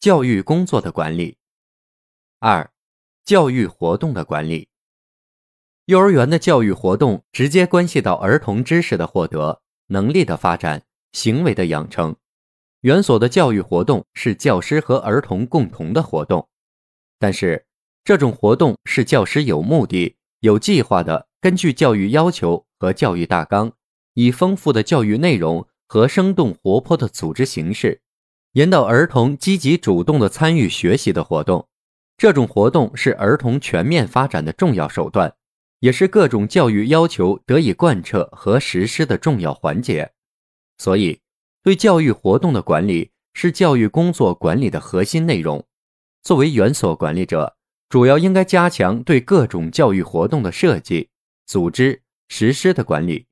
教育工作的管理。二，教育活动的管理。幼儿园的教育活动直接关系到儿童知识的获得、能力的发展、行为的养成。园所的教育活动是教师和儿童共同的活动，但是这种活动是教师有目的、有计划的，根据教育要求和教育大纲，以丰富的教育内容和生动活泼的组织形式。引导儿童积极主动的参与学习的活动，这种活动是儿童全面发展的重要手段，也是各种教育要求得以贯彻和实施的重要环节。所以，对教育活动的管理是教育工作管理的核心内容。作为园所管理者，主要应该加强对各种教育活动的设计、组织、实施的管理，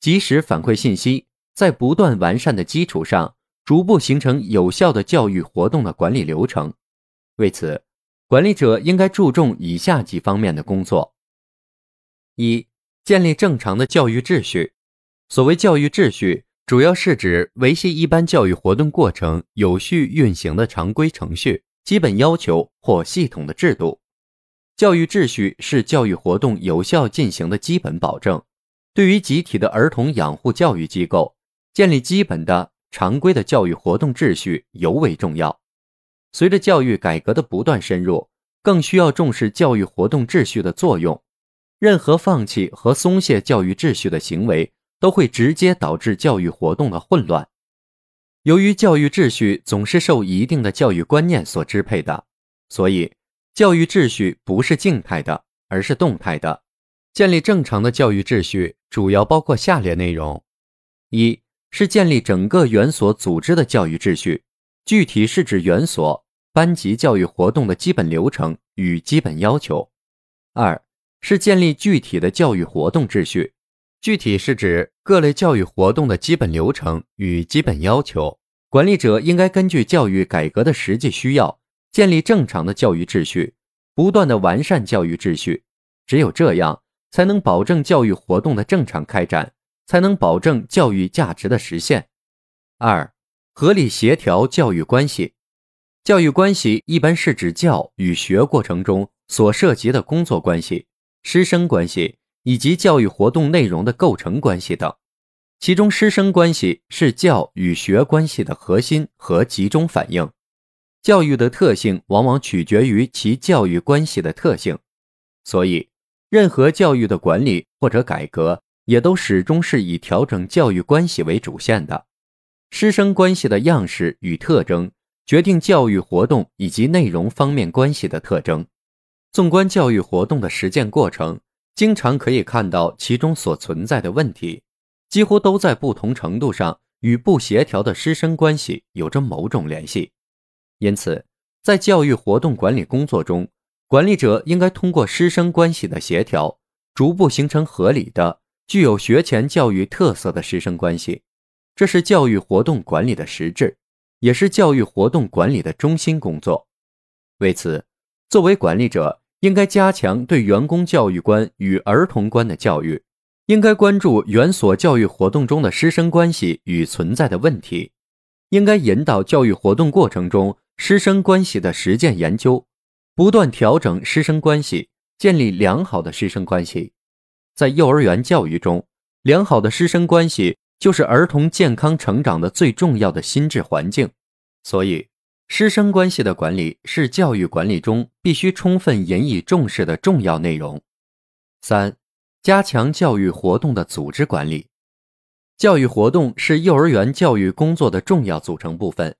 及时反馈信息，在不断完善的基础上。逐步形成有效的教育活动的管理流程。为此，管理者应该注重以下几方面的工作：一、建立正常的教育秩序。所谓教育秩序，主要是指维系一般教育活动过程有序运行的常规程序、基本要求或系统的制度。教育秩序是教育活动有效进行的基本保证。对于集体的儿童养护教育机构，建立基本的。常规的教育活动秩序尤为重要。随着教育改革的不断深入，更需要重视教育活动秩序的作用。任何放弃和松懈教育秩序的行为，都会直接导致教育活动的混乱。由于教育秩序总是受一定的教育观念所支配的，所以教育秩序不是静态的，而是动态的。建立正常的教育秩序，主要包括下列内容：一。是建立整个园所组织的教育秩序，具体是指园所、班级教育活动的基本流程与基本要求。二是建立具体的教育活动秩序，具体是指各类教育活动的基本流程与基本要求。管理者应该根据教育改革的实际需要，建立正常的教育秩序，不断的完善教育秩序。只有这样，才能保证教育活动的正常开展。才能保证教育价值的实现。二、合理协调教育关系。教育关系一般是指教与学过程中所涉及的工作关系、师生关系以及教育活动内容的构成关系等。其中，师生关系是教与学关系的核心和集中反映。教育的特性往往取决于其教育关系的特性，所以，任何教育的管理或者改革。也都始终是以调整教育关系为主线的，师生关系的样式与特征决定教育活动以及内容方面关系的特征。纵观教育活动的实践过程，经常可以看到其中所存在的问题，几乎都在不同程度上与不协调的师生关系有着某种联系。因此，在教育活动管理工作中，管理者应该通过师生关系的协调，逐步形成合理的。具有学前教育特色的师生关系，这是教育活动管理的实质，也是教育活动管理的中心工作。为此，作为管理者，应该加强对员工教育观与儿童观的教育，应该关注园所教育活动中的师生关系与存在的问题，应该引导教育活动过程中师生关系的实践研究，不断调整师生关系，建立良好的师生关系。在幼儿园教育中，良好的师生关系就是儿童健康成长的最重要的心智环境。所以，师生关系的管理是教育管理中必须充分引以重视的重要内容。三、加强教育活动的组织管理。教育活动是幼儿园教育工作的重要组成部分。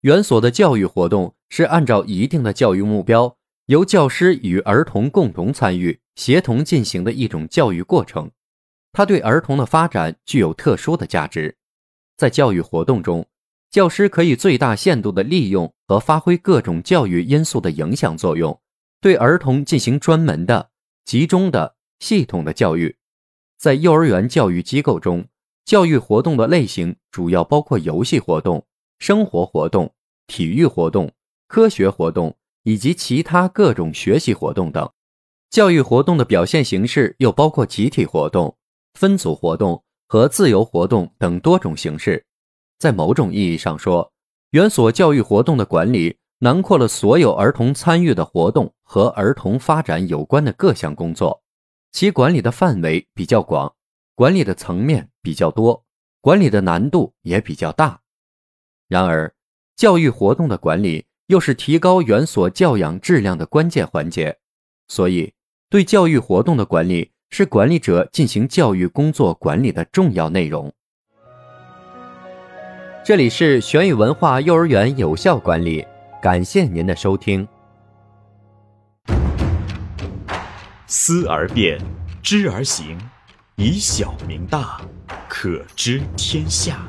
园所的教育活动是按照一定的教育目标。由教师与儿童共同参与、协同进行的一种教育过程，它对儿童的发展具有特殊的价值。在教育活动中，教师可以最大限度地利用和发挥各种教育因素的影响作用，对儿童进行专门的、集中的、系统的教育。在幼儿园教育机构中，教育活动的类型主要包括游戏活动、生活活动、体育活动、科学活动以及其他各种学习活动等。教育活动的表现形式又包括集体活动、分组活动和自由活动等多种形式。在某种意义上说，园所教育活动的管理囊括了所有儿童参与的活动和儿童发展有关的各项工作，其管理的范围比较广，管理的层面比较多，管理的难度也比较大。然而，教育活动的管理又是提高园所教养质量的关键环节，所以。对教育活动的管理是管理者进行教育工作管理的重要内容。这里是玄宇文化幼儿园有效管理，感谢您的收听。思而变，知而行，以小明大，可知天下。